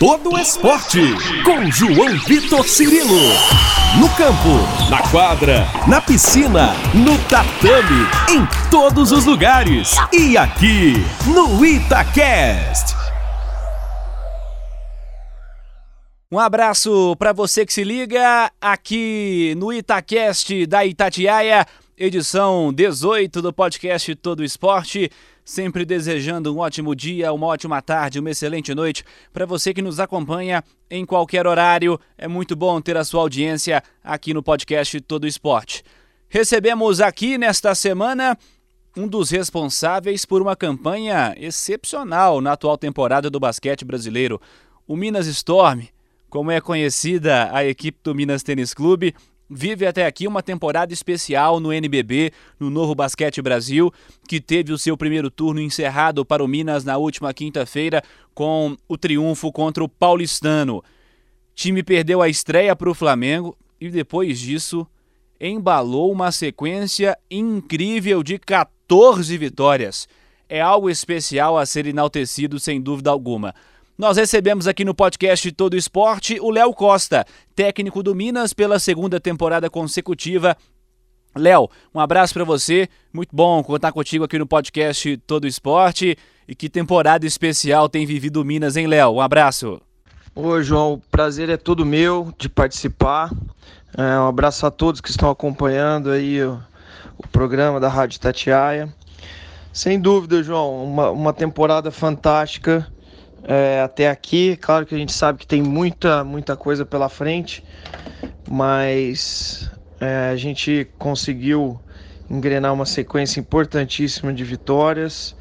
todo esporte. Com João Vitor Cirilo. No campo, na quadra, na piscina, no tatame, em todos os lugares. E aqui, no Itacast. Um abraço para você que se liga aqui no Itacast da Itatiaia, edição 18 do podcast Todo Esporte. Sempre desejando um ótimo dia, uma ótima tarde, uma excelente noite para você que nos acompanha em qualquer horário. É muito bom ter a sua audiência aqui no podcast Todo Esporte. Recebemos aqui nesta semana um dos responsáveis por uma campanha excepcional na atual temporada do basquete brasileiro, o Minas Storm como é conhecida a equipe do Minas Tênis Clube, vive até aqui uma temporada especial no NBB, no Novo Basquete Brasil, que teve o seu primeiro turno encerrado para o Minas na última quinta-feira com o triunfo contra o Paulistano. O time perdeu a estreia para o Flamengo e depois disso embalou uma sequência incrível de 14 vitórias. É algo especial a ser enaltecido sem dúvida alguma. Nós recebemos aqui no podcast Todo Esporte o Léo Costa, técnico do Minas pela segunda temporada consecutiva. Léo, um abraço para você. Muito bom contar contigo aqui no podcast Todo Esporte. E que temporada especial tem vivido o Minas, hein, Léo? Um abraço. Oi, João. O prazer é todo meu de participar. É, um abraço a todos que estão acompanhando aí o, o programa da Rádio Tatiaia. Sem dúvida, João, uma, uma temporada fantástica é, até aqui. Claro que a gente sabe que tem muita, muita coisa pela frente, mas é, a gente conseguiu engrenar uma sequência importantíssima de vitórias,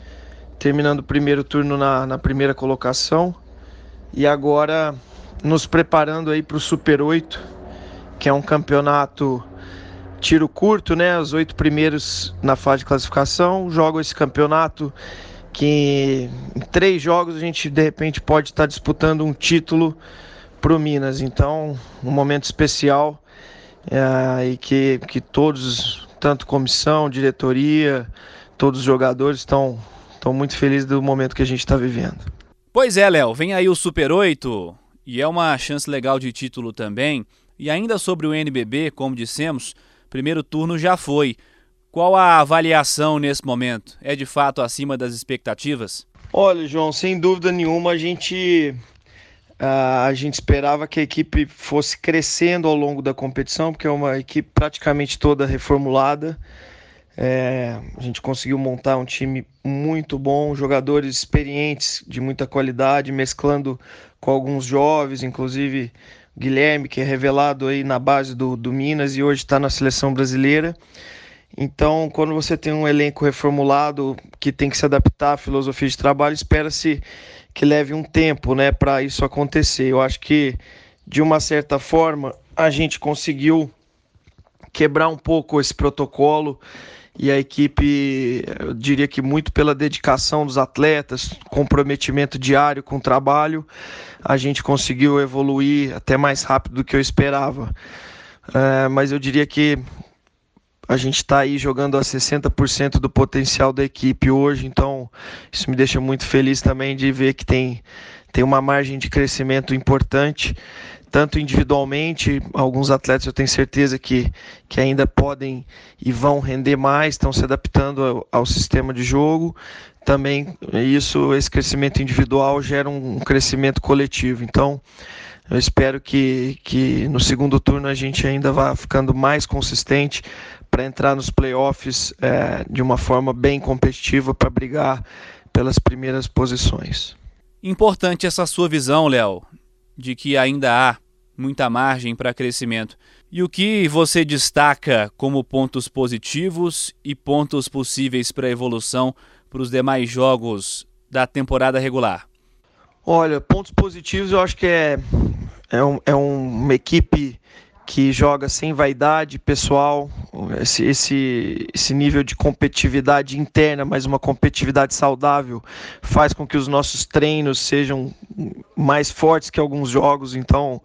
terminando o primeiro turno na, na primeira colocação e agora nos preparando aí para o Super 8, que é um campeonato tiro curto, né? Os oito primeiros na fase de classificação jogam esse campeonato que em três jogos a gente de repente pode estar disputando um título para o Minas. Então, um momento especial é, e que, que todos, tanto comissão, diretoria, todos os jogadores estão, estão muito felizes do momento que a gente está vivendo. Pois é, Léo, vem aí o Super 8 e é uma chance legal de título também. E ainda sobre o NBB, como dissemos, primeiro turno já foi. Qual a avaliação nesse momento? É de fato acima das expectativas? Olha, João, sem dúvida nenhuma a gente uh, a gente esperava que a equipe fosse crescendo ao longo da competição, porque é uma equipe praticamente toda reformulada. É, a gente conseguiu montar um time muito bom, jogadores experientes de muita qualidade, mesclando com alguns jovens, inclusive Guilherme, que é revelado aí na base do, do Minas e hoje está na seleção brasileira. Então, quando você tem um elenco reformulado que tem que se adaptar à filosofia de trabalho, espera-se que leve um tempo, né, para isso acontecer. Eu acho que de uma certa forma a gente conseguiu quebrar um pouco esse protocolo e a equipe, eu diria que muito pela dedicação dos atletas, comprometimento diário com o trabalho, a gente conseguiu evoluir até mais rápido do que eu esperava. É, mas eu diria que a gente está aí jogando a 60% do potencial da equipe hoje, então isso me deixa muito feliz também de ver que tem, tem uma margem de crescimento importante, tanto individualmente, alguns atletas eu tenho certeza que, que ainda podem e vão render mais, estão se adaptando ao, ao sistema de jogo, também isso, esse crescimento individual gera um, crescimento coletivo, então eu espero que, que no segundo turno a gente ainda vá ficando mais consistente, para entrar nos playoffs é, de uma forma bem competitiva para brigar pelas primeiras posições. Importante essa sua visão, Léo, de que ainda há muita margem para crescimento. E o que você destaca como pontos positivos e pontos possíveis para evolução para os demais jogos da temporada regular? Olha, pontos positivos eu acho que é, é, um, é uma equipe que joga sem vaidade pessoal, esse, esse, esse nível de competitividade interna, mas uma competitividade saudável, faz com que os nossos treinos sejam mais fortes que alguns jogos. Então,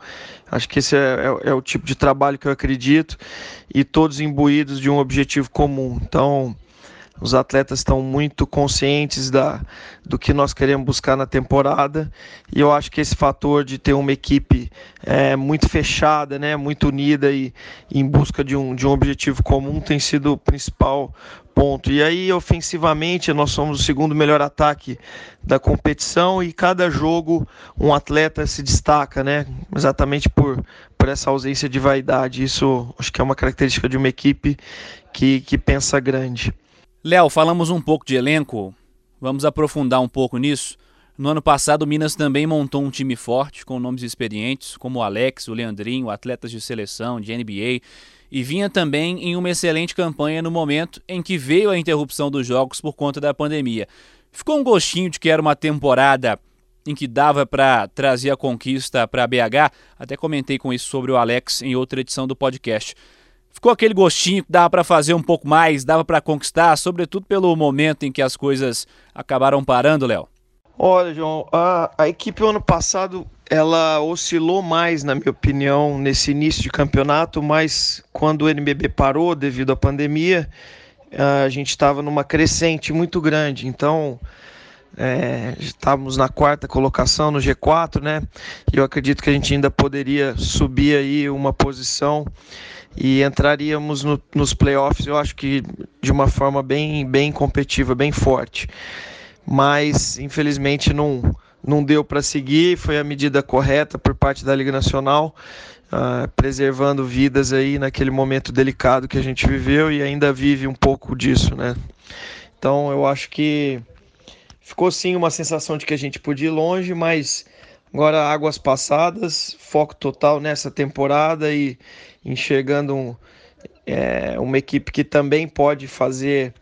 acho que esse é, é, é o tipo de trabalho que eu acredito, e todos imbuídos de um objetivo comum. Então, Os atletas estão muito conscientes da, do que nós queremos buscar na temporada e eu acho que esse fator de ter uma equipe é, muito fechada, né, muito unida e, e em busca de um, de um objetivo comum tem sido o principal ponto. E aí, ofensivamente, nós somos o segundo melhor ataque da competição e cada jogo um atleta se destaca, né? Exatamente por, por essa ausência de vaidade. Isso acho que é uma característica de uma equipe que, que pensa grande. Léo, falamos um pouco de elenco, vamos aprofundar um pouco nisso. No ano passado, o Minas também montou um time forte, com nomes experientes, como o Alex, o Leandrinho, atletas de seleção, de NBA e vinha também em uma excelente campanha no momento em que veio a interrupção dos jogos por conta da pandemia. Ficou um gostinho de que era uma temporada em que dava para trazer a conquista para BH. Até comentei com isso sobre o Alex em outra edição do podcast. Ficou aquele gostinho que dava para fazer um pouco mais, dava para conquistar, sobretudo pelo momento em que as coisas acabaram parando, Léo. Olha, João, a, a equipe ano passado ela oscilou mais, na minha opinião, nesse início de campeonato, mas quando o NBB parou devido à pandemia, a gente estava numa crescente muito grande. Então, é, estávamos na quarta colocação no G4, né? E eu acredito que a gente ainda poderia subir aí uma posição e entraríamos no, nos playoffs, eu acho que de uma forma bem, bem competitiva, bem forte. Mas, infelizmente, não não deu para seguir, foi a medida correta por parte da Liga Nacional, uh, preservando vidas aí naquele momento delicado que a gente viveu e ainda vive um pouco disso, né? Então eu acho que ficou sim uma sensação de que a gente podia ir longe, mas agora águas passadas, foco total nessa temporada e enxergando um, é, uma equipe que também pode fazer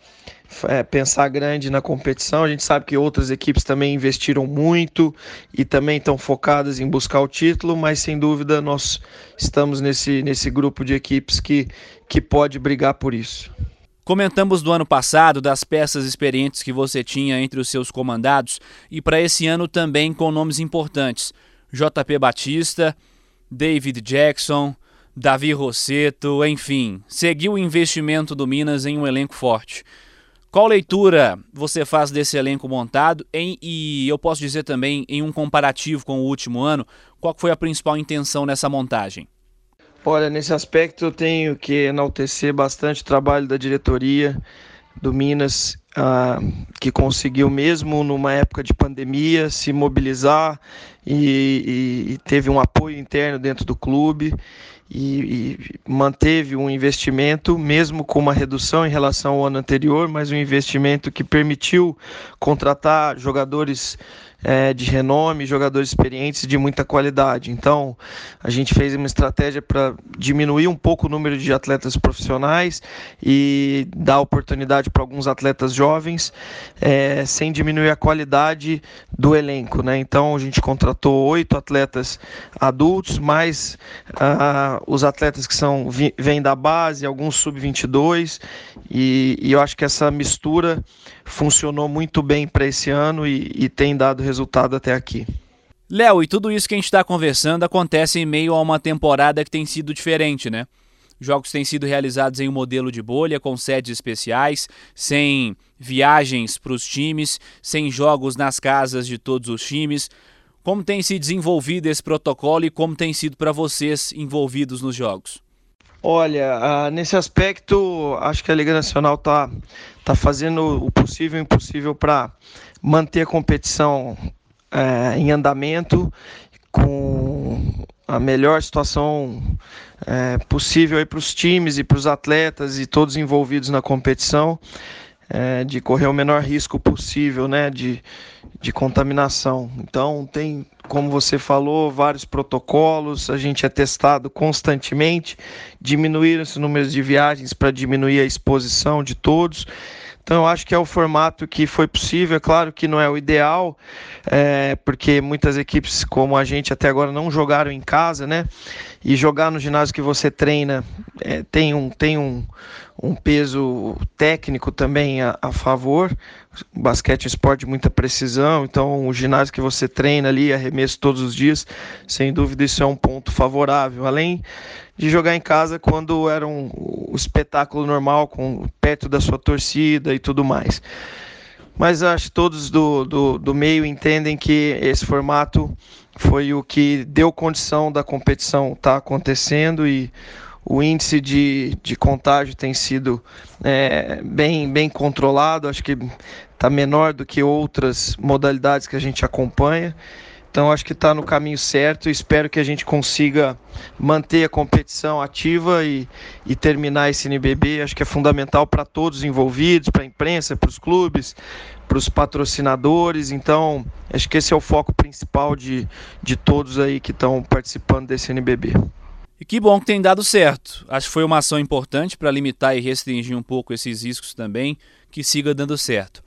é, pensar grande na competição. A gente sabe que outras equipes também investiram muito e também estão focadas em buscar o título, mas sem dúvida nós estamos nesse, nesse grupo de equipes que, que pode brigar por isso. Comentamos do ano passado das peças experientes que você tinha entre os seus comandados e para esse ano também com nomes importantes: JP Batista, David Jackson, Davi Rosseto, enfim, seguiu o investimento do Minas em um elenco forte. Qual leitura você faz desse elenco montado em, e eu posso dizer também em um comparativo com o último ano, qual foi a principal intenção nessa montagem? Olha, nesse aspecto eu tenho que enaltecer bastante o trabalho da diretoria do Minas, ah, que conseguiu mesmo numa época de pandemia se mobilizar e, e, e teve um apoio interno dentro do clube e, e, manteve um investimento, mesmo com uma redução em relação ao ano anterior, mas um investimento que permitiu contratar jogadores é, de renome, jogadores experientes de muita qualidade. Então, a gente fez uma estratégia para diminuir um pouco o número de atletas profissionais e dar oportunidade para alguns atletas jovens, é, sem diminuir a qualidade do elenco. Né? Então, a gente contratou oito atletas adultos, mais uh, os atletas que são vêm da base, alguns sub-22, e, e eu acho que essa mistura funcionou muito bem para esse ano e, e tem dado resultado até aqui. Léo, e tudo isso que a gente está conversando acontece em meio a uma temporada que tem sido diferente, né? Jogos têm sido realizados em um modelo de bolha, com sedes especiais, sem viagens para os times, sem jogos nas casas de todos os times. Como tem se desenvolvido esse protocolo e como tem sido para vocês envolvidos nos jogos? Olha, nesse aspecto, acho que a Liga Nacional está tá fazendo o possível e o impossível para manter a competição é, em andamento com a melhor situação é, possível para os times e para os atletas e todos envolvidos na competição é, de correr o menor risco possível né, de, de contaminação. Então, tem, como você falou, vários protocolos, a gente é testado constantemente, diminuir os números de viagens para diminuir a exposição de todos. Então, eu acho que é o formato que foi possível. É claro que não é o ideal, é, porque muitas equipes, como a gente até agora, não jogaram em casa, né? E jogar no ginásio que você treina é, tem, um, tem um, um peso técnico também a, a favor. Basquete é um esporte de muita precisão, então o ginásio que você treina ali, arremesso todos os dias, sem dúvida isso é um ponto favorável. Além de jogar em casa quando era um, o espetáculo normal, com perto da sua torcida e tudo mais. Mas acho que todos do, do, do meio entendem que esse formato foi o que deu condição da competição estar tá acontecendo e o índice de, de contágio tem sido é, bem, bem controlado, acho que está menor do que outras modalidades que a gente acompanha. Então acho que está no caminho certo espero que a gente consiga manter a competição ativa e, e terminar esse NBB. Acho que é fundamental para todos os envolvidos, para a imprensa, para os clubes, para os patrocinadores. Então acho que esse é o foco principal de, de todos aí que estão participando desse NBB. E que bom que tem dado certo. Acho que foi uma ação importante para limitar e restringir um pouco esses riscos também, que siga dando certo.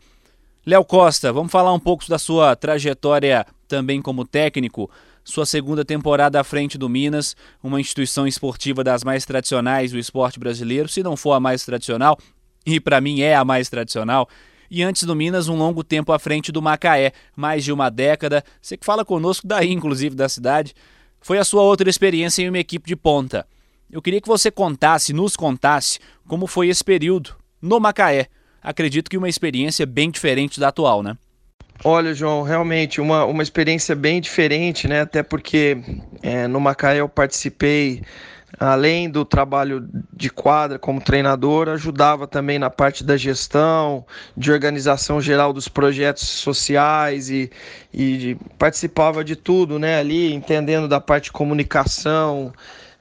Léo Costa, vamos falar um pouco da sua trajetória também como técnico. Sua segunda temporada à frente do Minas, uma instituição esportiva das mais tradicionais do esporte brasileiro, se não for a mais tradicional, e para mim é a mais tradicional. E antes do Minas, um longo tempo à frente do Macaé, mais de uma década. Você que fala conosco daí, inclusive, da cidade. Foi a sua outra experiência em uma equipe de ponta. Eu queria que você contasse, nos contasse, como foi esse período no Macaé acredito que uma experiência bem diferente da atual, né? Olha, João, realmente uma, uma experiência bem diferente, né? Até porque é, no Macaé eu participei, além do trabalho de quadra como treinador, ajudava também na parte da gestão, de organização geral dos projetos sociais e, e participava de tudo, né? Ali, entendendo da parte de comunicação,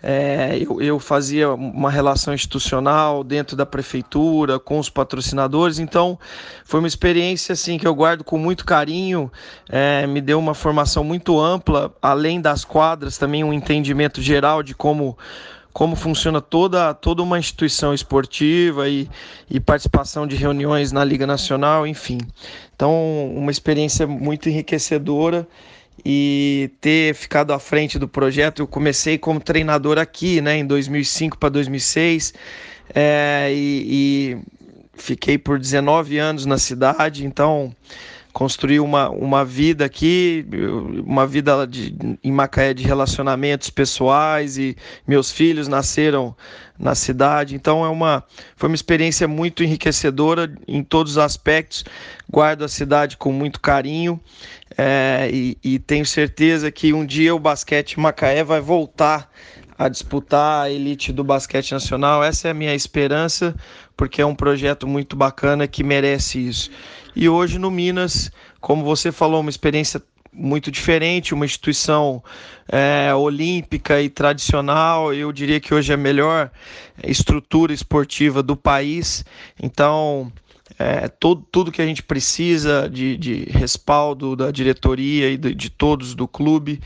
é, eu, eu, fazia uma relação institucional dentro da prefeitura, com os patrocinadores, então foi uma experiência assim que eu guardo com muito carinho, é, me deu uma formação muito ampla, além das quadras, também um entendimento geral de como como funciona toda, toda uma instituição esportiva e, e participação de reuniões na Liga Nacional, enfim. Então, uma experiência muito enriquecedora e ter ficado à frente do projeto. Eu comecei como treinador aqui, né, em 2005 para 2006, é, e, e, fiquei por 19 anos na cidade, então construí uma, uma vida aqui, uma vida de, em Macaé de relacionamentos pessoais e meus filhos nasceram na cidade, então é uma foi uma experiência muito enriquecedora em todos os aspectos. Guardo a cidade com muito carinho é, e, e, tenho certeza que um dia o basquete Macaé vai voltar a disputar a elite do basquete nacional. Essa é a minha esperança, porque é um projeto muito bacana que merece isso. E hoje no Minas, como você falou, uma experiência muito diferente, uma instituição é, olímpica e tradicional. Eu diria que hoje é a melhor estrutura esportiva do país. Então, é, todo, tudo que a gente precisa de, de respaldo da diretoria e de, de todos do clube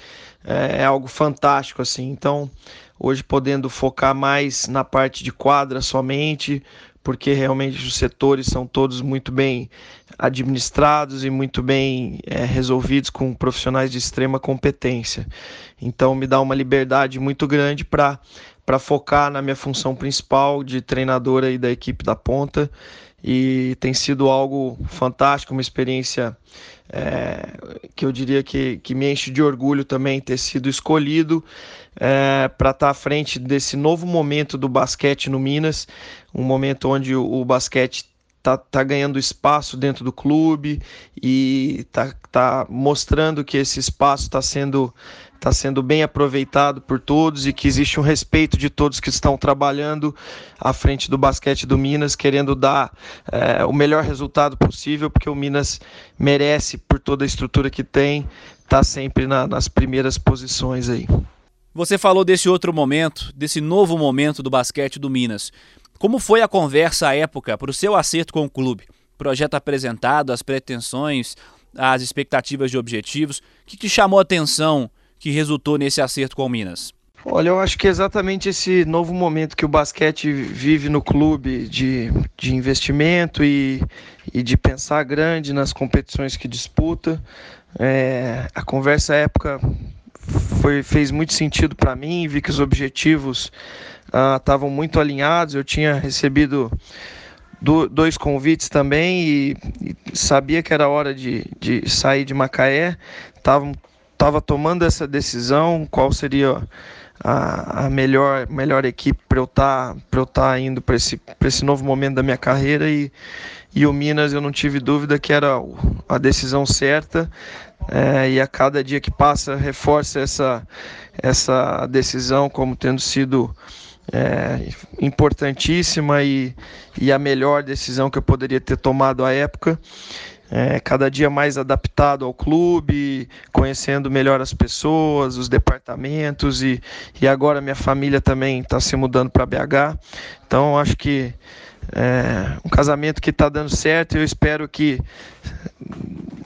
é, é, algo fantástico assim. Então, hoje podendo focar mais na parte de quadra somente, porque realmente os setores são todos muito bem administrados e muito bem é, resolvidos com profissionais de extrema competência. Então, me dá uma liberdade muito grande para para focar na minha função principal de treinadora e da equipe da ponta e tem sido algo fantástico, uma experiência é, que eu diria que, que me enche de orgulho também ter sido escolhido é, para estar tá à frente desse novo momento do basquete no Minas, um momento onde o, o basquete tá, tá ganhando espaço dentro do clube e tá, tá mostrando que esse espaço está sendo está sendo bem aproveitado por todos e que existe um respeito de todos que estão trabalhando à frente do basquete do Minas, querendo dar é, o melhor resultado possível, porque o Minas merece, por toda a estrutura que tem, estar tá sempre na, nas primeiras posições aí. Você falou desse outro momento, desse novo momento do basquete do Minas. Como foi a conversa à época para o seu acerto com o clube? Projeto apresentado, as pretensões, as expectativas de objetivos. O que te chamou a atenção que resultou nesse acerto com o Minas? Olha, eu acho que é exatamente esse novo momento que o basquete vive no clube de, de investimento e, e de pensar grande nas competições que disputa. É, a conversa à época foi, fez muito sentido para mim, vi que os objetivos estavam uh, muito alinhados. Eu tinha recebido do, dois convites também e, e, sabia que era hora de, de sair de Macaé. Estava estava tomando essa decisão, qual seria a, a melhor, melhor equipe para eu estar tá, tá indo para esse, esse novo momento da minha carreira e, e o Minas eu não tive dúvida que era a decisão certa é, e a cada dia que passa reforça essa, essa decisão como tendo sido é, importantíssima e, e a melhor decisão que eu poderia ter tomado à época é, cada dia mais adaptado ao clube, conhecendo melhor as pessoas, os departamentos e, e agora minha família também está se mudando para BH. Então acho que é um casamento que está dando certo e eu espero que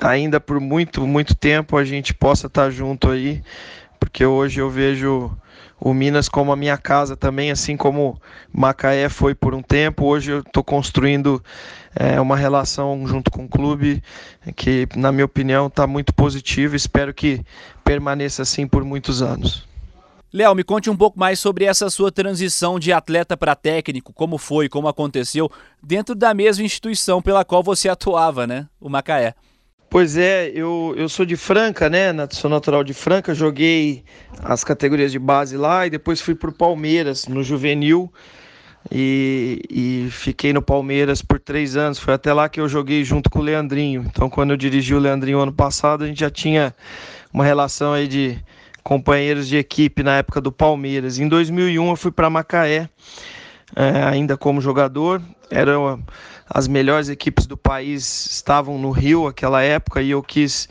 ainda por muito, muito tempo a gente possa estar tá junto aí, porque hoje eu vejo o Minas como a minha casa também, assim como Macaé foi por um tempo. Hoje eu estou construindo é, uma relação junto com o clube que, na minha opinião, está muito positiva. Espero que permaneça assim por muitos anos. Léo, me conte um pouco mais sobre essa sua transição de atleta para técnico, como foi, como aconteceu, dentro da mesma instituição pela qual você atuava, né? O Macaé. Pois é, eu, eu sou de Franca, né? Sou natural de Franca, joguei as categorias de base lá e depois fui para o Palmeiras, no juvenil, e, e, fiquei no Palmeiras por três anos. Foi até lá que eu joguei junto com o Leandrinho. Então, quando eu dirigi o Leandrinho ano passado, a gente já tinha uma relação aí de companheiros de equipe na época do Palmeiras. Em 2001, eu fui para Macaé, é, ainda como jogador. Era uma, as melhores equipes do país estavam no Rio aquela época e eu quis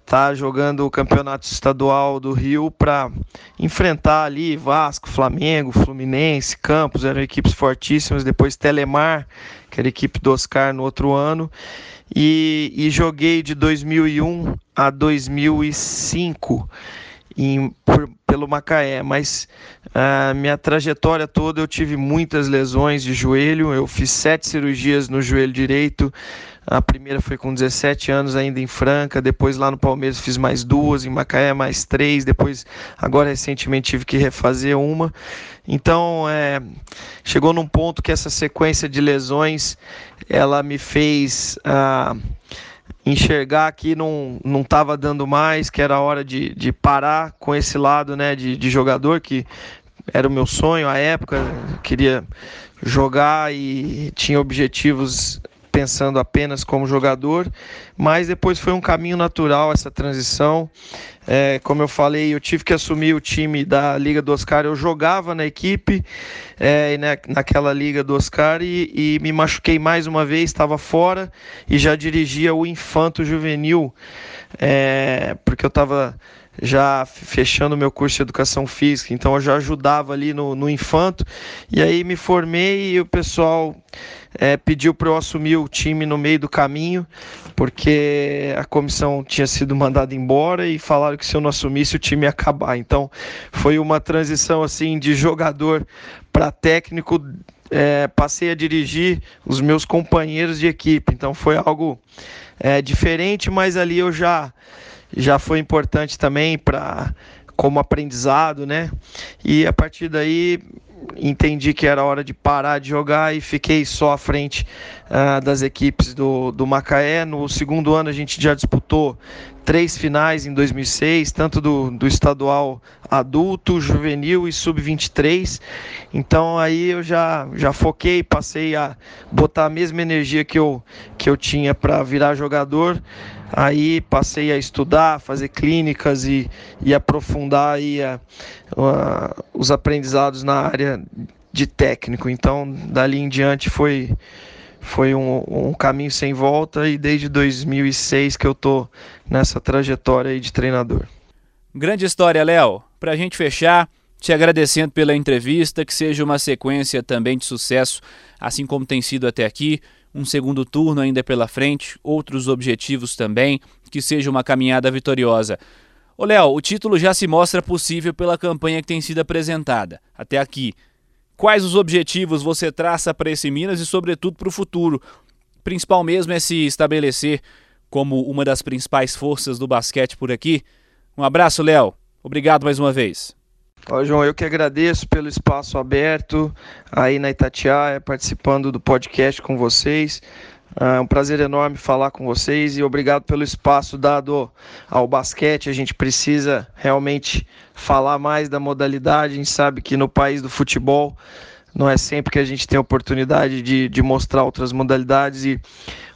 estar tá jogando o campeonato estadual do Rio para enfrentar ali Vasco, Flamengo, Fluminense, Campos, eram equipes fortíssimas. Depois Telemar, que era equipe do Oscar no outro ano. E, e joguei de 2001 a 2005 em, por, pelo Macaé, mas a minha trajetória toda eu tive muitas lesões de joelho, eu fiz sete cirurgias no joelho direito, a primeira foi com 17 anos ainda em Franca, depois lá no Palmeiras fiz mais duas, em Macaé mais três, depois agora recentemente tive que refazer uma. Então é, chegou num ponto que essa sequência de lesões ela me fez uh, enxergar que não não estava dando mais, que era hora de, de parar com esse lado né, de, de jogador, que era o meu sonho à época, queria jogar e tinha objetivos pensando apenas como jogador, mas depois foi um caminho natural essa transição. É, como eu falei, eu tive que assumir o time da Liga do Oscar. Eu jogava na equipe, é, na, naquela Liga do Oscar, e, e me machuquei mais uma vez, estava fora e já dirigia o Infanto Juvenil, é, porque eu estava já fechando meu curso de educação física, então eu já ajudava ali no, no infanto, e aí me formei e o pessoal é, pediu para eu assumir o time no meio do caminho, porque a comissão tinha sido mandada embora e falaram que se eu não assumisse o time ia acabar. Então foi uma transição assim de jogador para técnico. É, passei a dirigir os meus companheiros de equipe, então foi algo é, diferente, mas ali eu já já foi importante também para como aprendizado, né? E a partir daí entendi que era hora de parar de jogar e fiquei só à frente uh, das equipes do, do Macaé. No segundo ano a gente já disputou três finais em 2006, tanto do, do estadual adulto, juvenil e sub-23. Então aí eu já, já foquei, passei a botar a mesma energia que eu, que eu tinha para virar jogador. Aí passei a estudar, fazer clínicas e, e aprofundar aí a, a, os aprendizados na área de técnico. Então, dali em diante foi, foi um, um caminho sem volta e desde 2006 que eu tô nessa trajetória aí de treinador. Grande história, Léo. Para a gente fechar, te agradecendo pela entrevista, que seja uma sequência também de sucesso, assim como tem sido até aqui um segundo turno ainda pela frente, outros objetivos também, que seja uma caminhada vitoriosa. Ô Léo, o título já se mostra possível pela campanha que tem sido apresentada até aqui. Quais os objetivos você traça para esse Minas e, sobretudo, para o futuro? Principal mesmo é se estabelecer como uma das principais forças do basquete por aqui. Um abraço, Léo. Obrigado mais uma vez. Ó, João, eu que agradeço pelo espaço aberto aí na Itatiaia, participando do podcast com vocês. É um prazer enorme falar com vocês e obrigado pelo espaço dado ao basquete. A gente precisa realmente falar mais da modalidade. A gente sabe que no país do futebol não é sempre que a gente tem oportunidade de, de mostrar outras modalidades e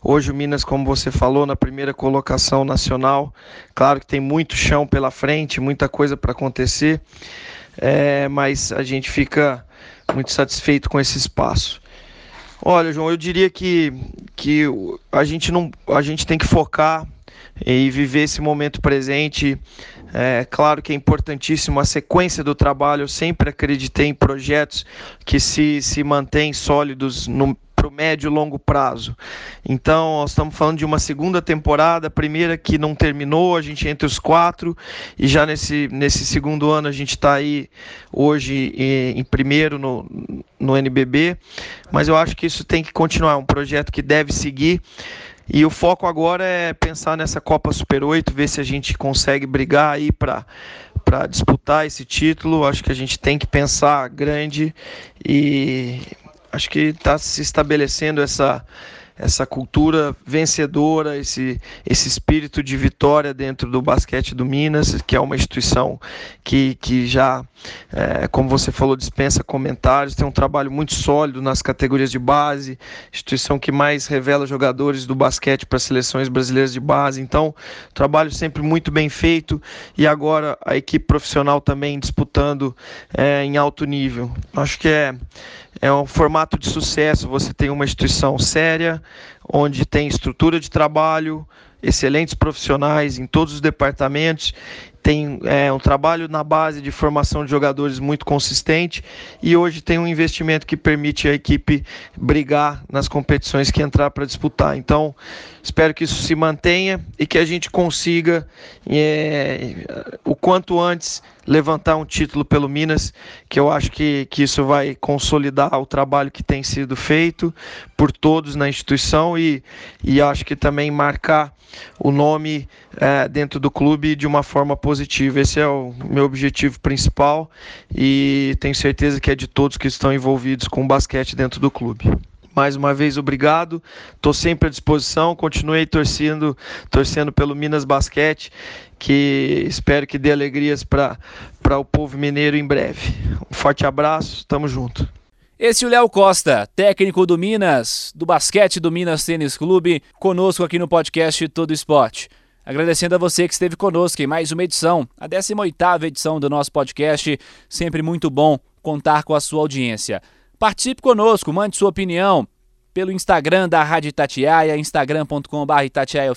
hoje o Minas, como você falou, na primeira colocação nacional, claro que tem muito chão pela frente, muita coisa para acontecer, é, mas a gente fica muito satisfeito com esse espaço. Olha, João, eu diria que, que a gente não a gente tem que focar e viver esse momento presente. É claro que é importantíssimo a sequência do trabalho. Eu sempre acreditei em projetos que se, se mantêm sólidos no, para o médio e longo prazo. Então, nós estamos falando de uma segunda temporada, primeira que não terminou, a gente entre os quatro, e já nesse, nesse segundo ano a gente está aí hoje em, em primeiro no, no NBB, mas eu acho que isso tem que continuar, é um projeto que deve seguir. E o foco agora é pensar nessa Copa Super 8, ver se a gente consegue brigar aí para disputar esse título. Acho que a gente tem que pensar grande e acho que está se estabelecendo essa essa cultura vencedora, esse, esse espírito de vitória dentro do basquete do Minas, que é uma instituição que, que já, é, como você falou, dispensa comentários, tem um trabalho muito sólido nas categorias de base, instituição que mais revela jogadores do basquete para seleções brasileiras de base. Então, trabalho sempre muito bem feito e agora a equipe profissional também disputando é, em alto nível. Acho que é é um formato de sucesso. Você tem uma instituição séria, onde tem estrutura de trabalho, excelentes profissionais em todos os departamentos tem é, um trabalho na base de formação de jogadores muito consistente e hoje tem um investimento que permite a equipe brigar nas competições que entrar para disputar. Então, espero que isso se mantenha e que a gente consiga, é, o quanto antes, levantar um título pelo Minas, que eu acho que, que isso vai consolidar o trabalho que tem sido feito por todos na instituição e, e acho que também marcar o nome é, dentro do clube de uma forma positiva. Esse é o meu objetivo principal e tenho certeza que é de todos que estão envolvidos com o basquete dentro do clube. Mais uma vez, obrigado. Estou sempre à disposição. Continuei torcendo, torcendo pelo Minas Basquete, que espero que dê alegrias para o povo mineiro em breve. Um forte abraço, tamo junto. Esse é o Léo Costa, técnico do Minas, do basquete do Minas Tênis Clube, conosco aqui no podcast Todo Esporte. Agradecendo a você que esteve conosco em mais uma edição, a 18ª edição do nosso podcast. Sempre muito bom contar com a sua audiência. Participe conosco, mande sua opinião pelo Instagram da Rádio Itatiaia, instagram.com.br Itatiaia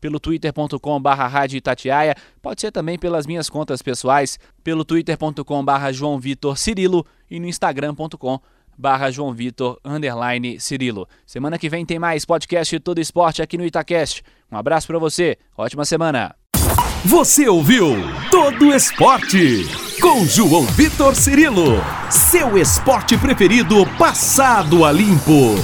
pelo twitter.com.br Rádio Itatiaia, pode ser também pelas minhas contas pessoais, pelo twitter.com.br João Vitor Cirilo e no instagram.com barra João Vitor, underline Cirilo. Semana que vem tem mais podcast Todo Esporte aqui no Itacast. Um abraço para você, ótima semana. Você ouviu Todo Esporte com João Vitor Cirilo, seu esporte preferido passado a limpo.